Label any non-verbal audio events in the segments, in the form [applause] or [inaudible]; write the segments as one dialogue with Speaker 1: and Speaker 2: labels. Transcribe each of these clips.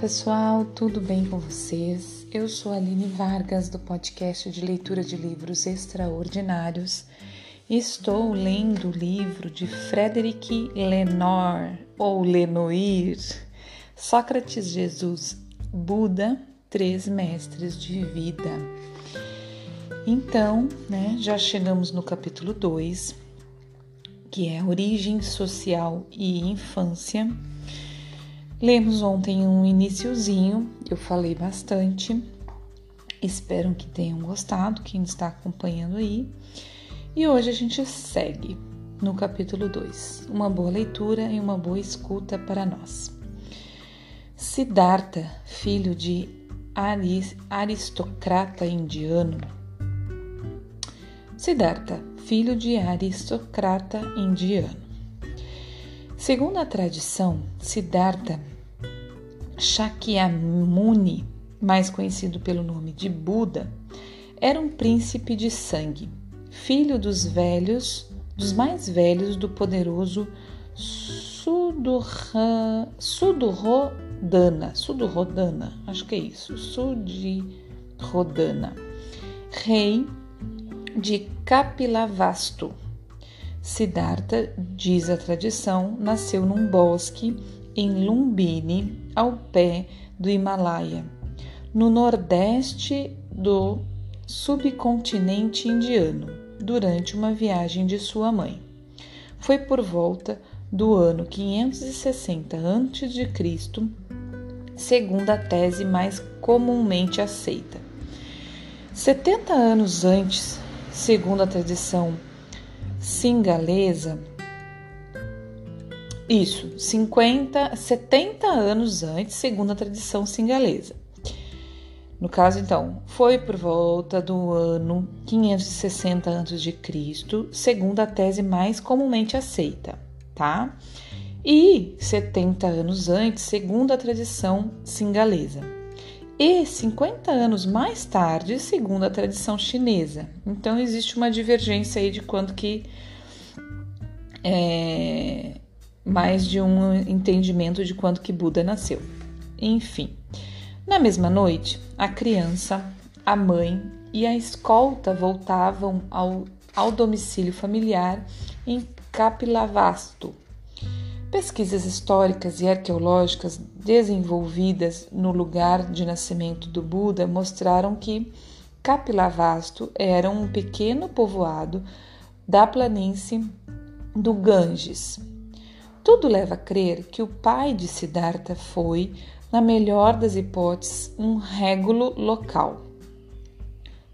Speaker 1: pessoal, tudo bem com vocês? Eu sou Aline Vargas do podcast de leitura de livros extraordinários estou lendo o livro de Frederic Lenoir ou Lenoir, Sócrates, Jesus, Buda, Três Mestres de Vida. Então, né, já chegamos no capítulo 2, que é Origem Social e Infância Lemos ontem um iniciozinho, eu falei bastante. Espero que tenham gostado, quem está acompanhando aí. E hoje a gente segue no capítulo 2. Uma boa leitura e uma boa escuta para nós. Siddhartha, filho de aristocrata indiano. Siddhartha, filho de aristocrata indiano. Segundo a tradição, Siddhartha Shakyamuni, mais conhecido pelo nome de Buda, era um príncipe de sangue, filho dos velhos, dos mais velhos do poderoso Sudurra, Sudurrodana, Sudurrodana, acho que é isso, Sudurrodana, rei de Kapilavastu. Siddhartha, diz a tradição, nasceu num bosque em Lumbini, ao pé do Himalaia, no nordeste do subcontinente indiano, durante uma viagem de sua mãe. Foi por volta do ano 560 a.C., segundo a tese mais comumente aceita. 70 anos antes, segundo a tradição singalesa, isso, 50, 70 anos antes, segundo a tradição singalesa. No caso, então, foi por volta do ano 560 a.C., segundo a tese mais comumente aceita, tá? E 70 anos antes, segundo a tradição singalesa. E 50 anos mais tarde, segundo a tradição chinesa. Então, existe uma divergência aí de quando que é, mais de um entendimento de quando que Buda nasceu. Enfim, na mesma noite, a criança, a mãe e a escolta voltavam ao, ao domicílio familiar em Kapilavastu. Pesquisas históricas e arqueológicas desenvolvidas no lugar de nascimento do Buda mostraram que Kapilavastu era um pequeno povoado da planície do Ganges, tudo leva a crer que o pai de Siddhartha foi, na melhor das hipóteses, um régulo local.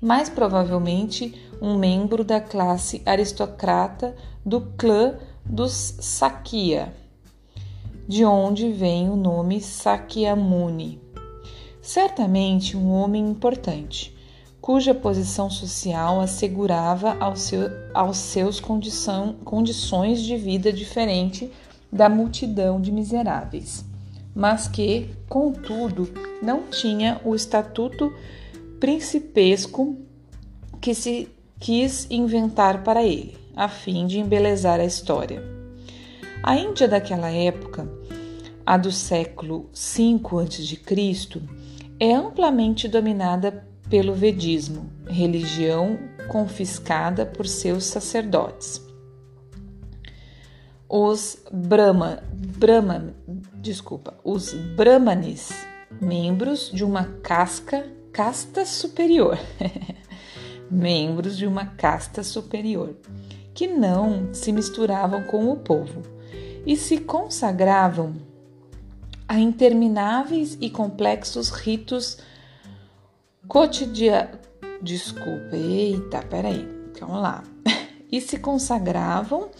Speaker 1: Mais provavelmente, um membro da classe aristocrata do clã dos Sakya, de onde vem o nome Sakyamuni. Certamente um homem importante, cuja posição social assegurava aos, seu, aos seus condição, condições de vida diferente da multidão de miseráveis, mas que, contudo, não tinha o estatuto principesco que se quis inventar para ele, a fim de embelezar a história. A Índia daquela época, a do século V a.C., é amplamente dominada pelo Vedismo, religião confiscada por seus sacerdotes os Brahma, Brahma, desculpa, os Brahmanes, membros de uma casca, casta superior, [laughs] membros de uma casta superior, que não se misturavam com o povo e se consagravam a intermináveis e complexos ritos cotidianos. Desculpa, eita, peraí, vamos lá. [laughs] E se consagravam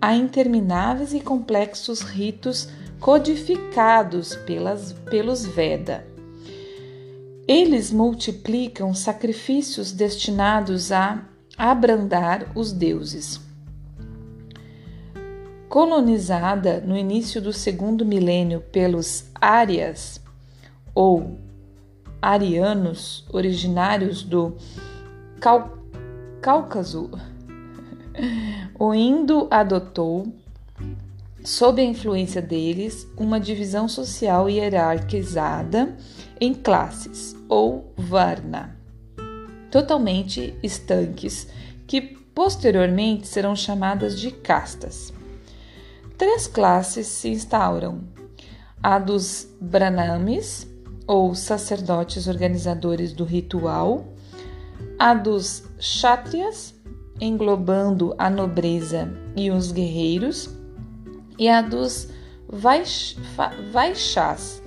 Speaker 1: a intermináveis e complexos ritos codificados pelas, pelos Veda. Eles multiplicam sacrifícios destinados a abrandar os deuses. Colonizada no início do segundo milênio pelos Árias ou arianos originários do Cáucaso, o Indo adotou sob a influência deles, uma divisão social hierarquizada em classes, ou varna, totalmente estanques, que posteriormente serão chamadas de castas. Três classes se instauram: a dos brahmanes, ou sacerdotes organizadores do ritual, a dos kshatriyas, englobando a nobreza e os guerreiros, e a dos vaixás,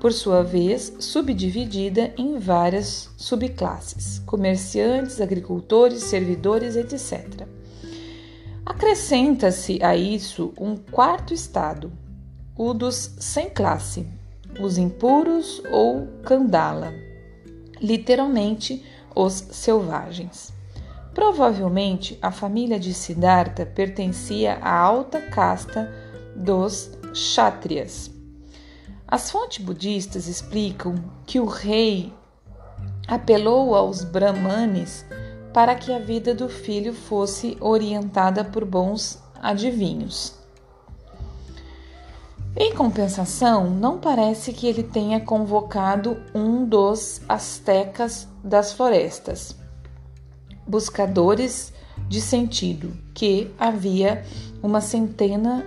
Speaker 1: por sua vez, subdividida em várias subclasses: comerciantes, agricultores, servidores, etc. Acrescenta-se a isso um quarto estado, o dos sem classe, os impuros ou kandala, literalmente os selvagens. Provavelmente a família de Siddhartha pertencia à alta casta dos Kshatriyas. As fontes budistas explicam que o rei apelou aos brahmanes para que a vida do filho fosse orientada por bons adivinhos. Em compensação, não parece que ele tenha convocado um dos astecas das florestas buscadores de sentido, que havia uma centena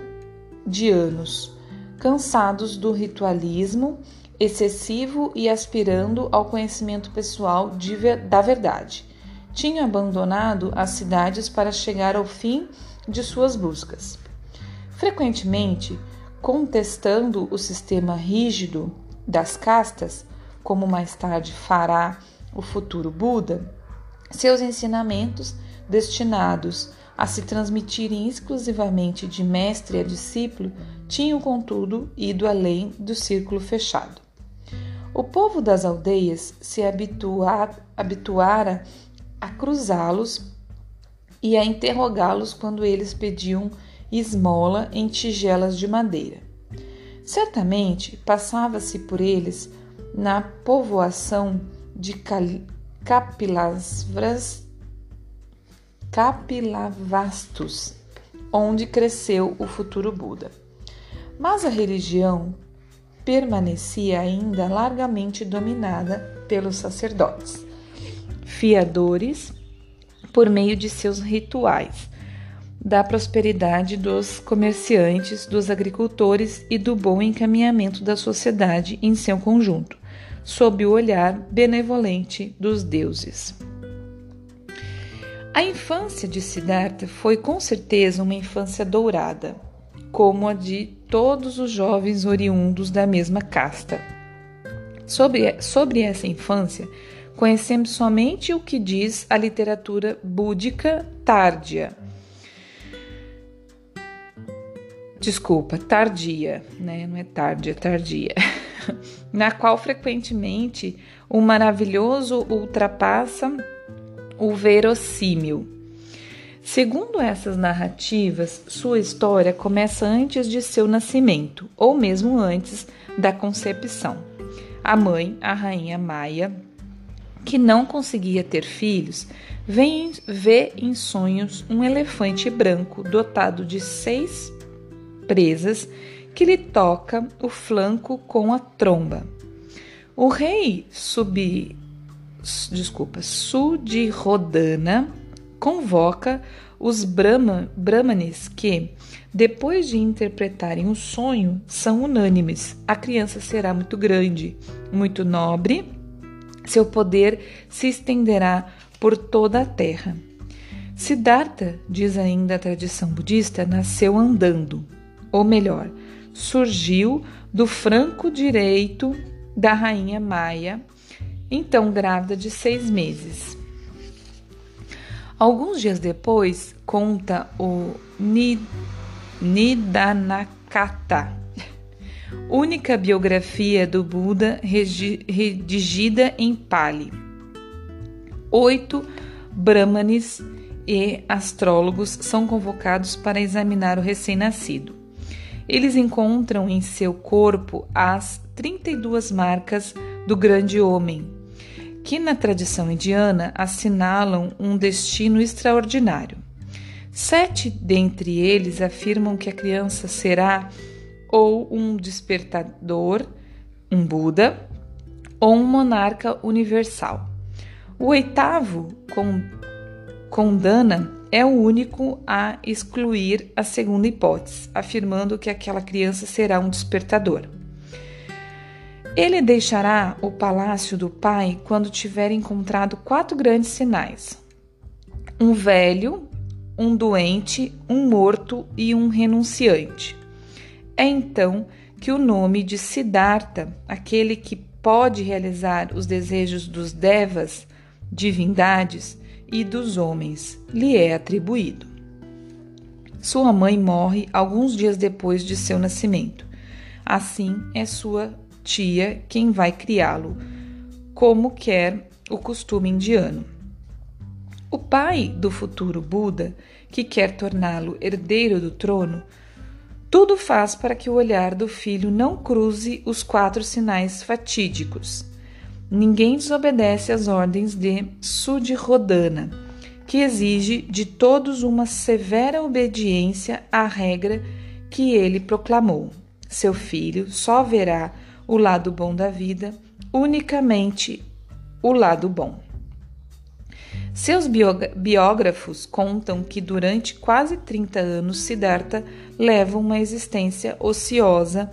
Speaker 1: de anos, cansados do ritualismo excessivo e aspirando ao conhecimento pessoal de, da verdade. Tinham abandonado as cidades para chegar ao fim de suas buscas. Frequentemente, contestando o sistema rígido das castas, como mais tarde fará o futuro Buda, seus ensinamentos, destinados a se transmitirem exclusivamente de mestre a discípulo, tinham, contudo, ido além do círculo fechado. O povo das aldeias se habituara a cruzá-los e a interrogá-los quando eles pediam esmola em tigelas de madeira. Certamente passava-se por eles na povoação de Capilavras, Capilavastus, onde cresceu o futuro Buda. Mas a religião permanecia ainda largamente dominada pelos sacerdotes, fiadores por meio de seus rituais, da prosperidade dos comerciantes, dos agricultores e do bom encaminhamento da sociedade em seu conjunto sob o olhar benevolente dos deuses. A infância de Siddhartha foi com certeza uma infância dourada, como a de todos os jovens oriundos da mesma casta. Sobre, sobre essa infância, conhecemos somente o que diz a literatura búdica tárdia. Desculpa, tardia, né? Não é tardia, é tardia. [laughs] [laughs] na qual frequentemente o maravilhoso ultrapassa o verossímil. Segundo essas narrativas, sua história começa antes de seu nascimento, ou mesmo antes da concepção. A mãe, a rainha Maia, que não conseguia ter filhos, vem, vê em sonhos um elefante branco dotado de seis presas que lhe toca o flanco com a tromba. O rei sub, desculpa, Sudirodana convoca os Brahma, Brahmanes que, depois de interpretarem o sonho, são unânimes. A criança será muito grande, muito nobre, seu poder se estenderá por toda a terra. Siddhartha, diz ainda a tradição budista, nasceu andando, ou melhor, surgiu do franco direito da rainha Maia, então grávida de seis meses. Alguns dias depois, conta o Nidanakata, única biografia do Buda redigida em Pali. Oito brahmanes e astrólogos são convocados para examinar o recém-nascido. Eles encontram em seu corpo as 32 marcas do grande homem, que na tradição indiana assinalam um destino extraordinário. Sete dentre eles afirmam que a criança será ou um despertador, um Buda, ou um monarca universal. O oitavo condana é o único a excluir a segunda hipótese, afirmando que aquela criança será um despertador. Ele deixará o palácio do pai quando tiver encontrado quatro grandes sinais: um velho, um doente, um morto e um renunciante. É então que o nome de Siddhartha, aquele que pode realizar os desejos dos devas, divindades, e dos homens lhe é atribuído. Sua mãe morre alguns dias depois de seu nascimento. Assim é sua tia quem vai criá-lo, como quer o costume indiano. O pai do futuro Buda, que quer torná-lo herdeiro do trono, tudo faz para que o olhar do filho não cruze os quatro sinais fatídicos ninguém desobedece às ordens de Sudhodana, que exige de todos uma severa obediência à regra que ele proclamou. Seu filho só verá o lado bom da vida, unicamente o lado bom. Seus biógrafos contam que durante quase 30 anos Siddhartha leva uma existência ociosa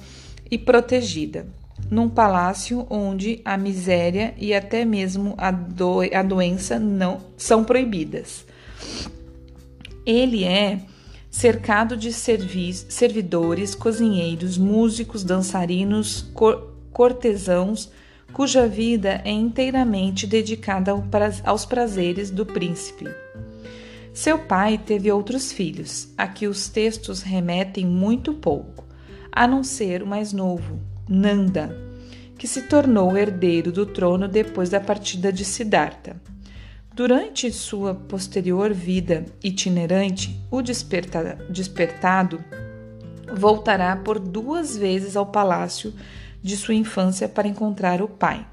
Speaker 1: e protegida num palácio onde a miséria e até mesmo a, do, a doença não são proibidas. Ele é cercado de servis, servidores, cozinheiros, músicos, dançarinos, cor, cortesãos, cuja vida é inteiramente dedicada ao, aos prazeres do príncipe. Seu pai teve outros filhos, a que os textos remetem muito pouco, a não ser o mais novo, Nanda, que se tornou herdeiro do trono depois da partida de Siddhartha. Durante sua posterior vida itinerante, o desperta despertado voltará por duas vezes ao palácio de sua infância para encontrar o pai,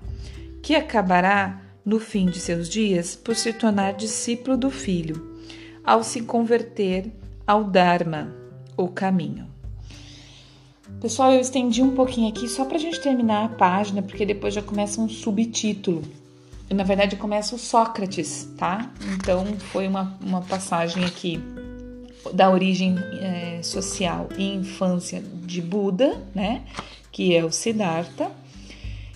Speaker 1: que acabará, no fim de seus dias, por se tornar discípulo do filho, ao se converter ao Dharma, o caminho. Pessoal, eu estendi um pouquinho aqui só para a gente terminar a página, porque depois já começa um subtítulo. Na verdade, começa o Sócrates, tá? Então, foi uma, uma passagem aqui da origem é, social e infância de Buda, né? Que é o Siddhartha.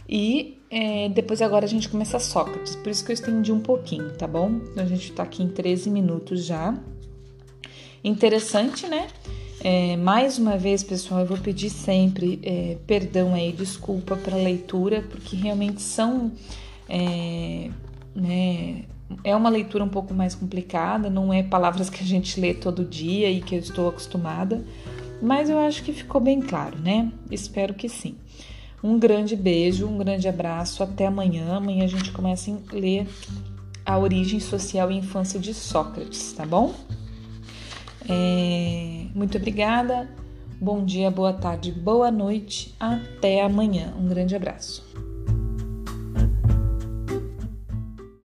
Speaker 1: E é, depois agora a gente começa Sócrates, por isso que eu estendi um pouquinho, tá bom? Então, a gente tá aqui em 13 minutos já. Interessante, né? É, mais uma vez, pessoal, eu vou pedir sempre é, perdão aí, desculpa para leitura, porque realmente são. É, né, é uma leitura um pouco mais complicada, não é palavras que a gente lê todo dia e que eu estou acostumada, mas eu acho que ficou bem claro, né? Espero que sim. Um grande beijo, um grande abraço, até amanhã. Amanhã a gente começa a ler a origem social e infância de Sócrates, tá bom? É, muito obrigada. Bom dia, boa tarde, boa noite. Até amanhã. Um grande abraço.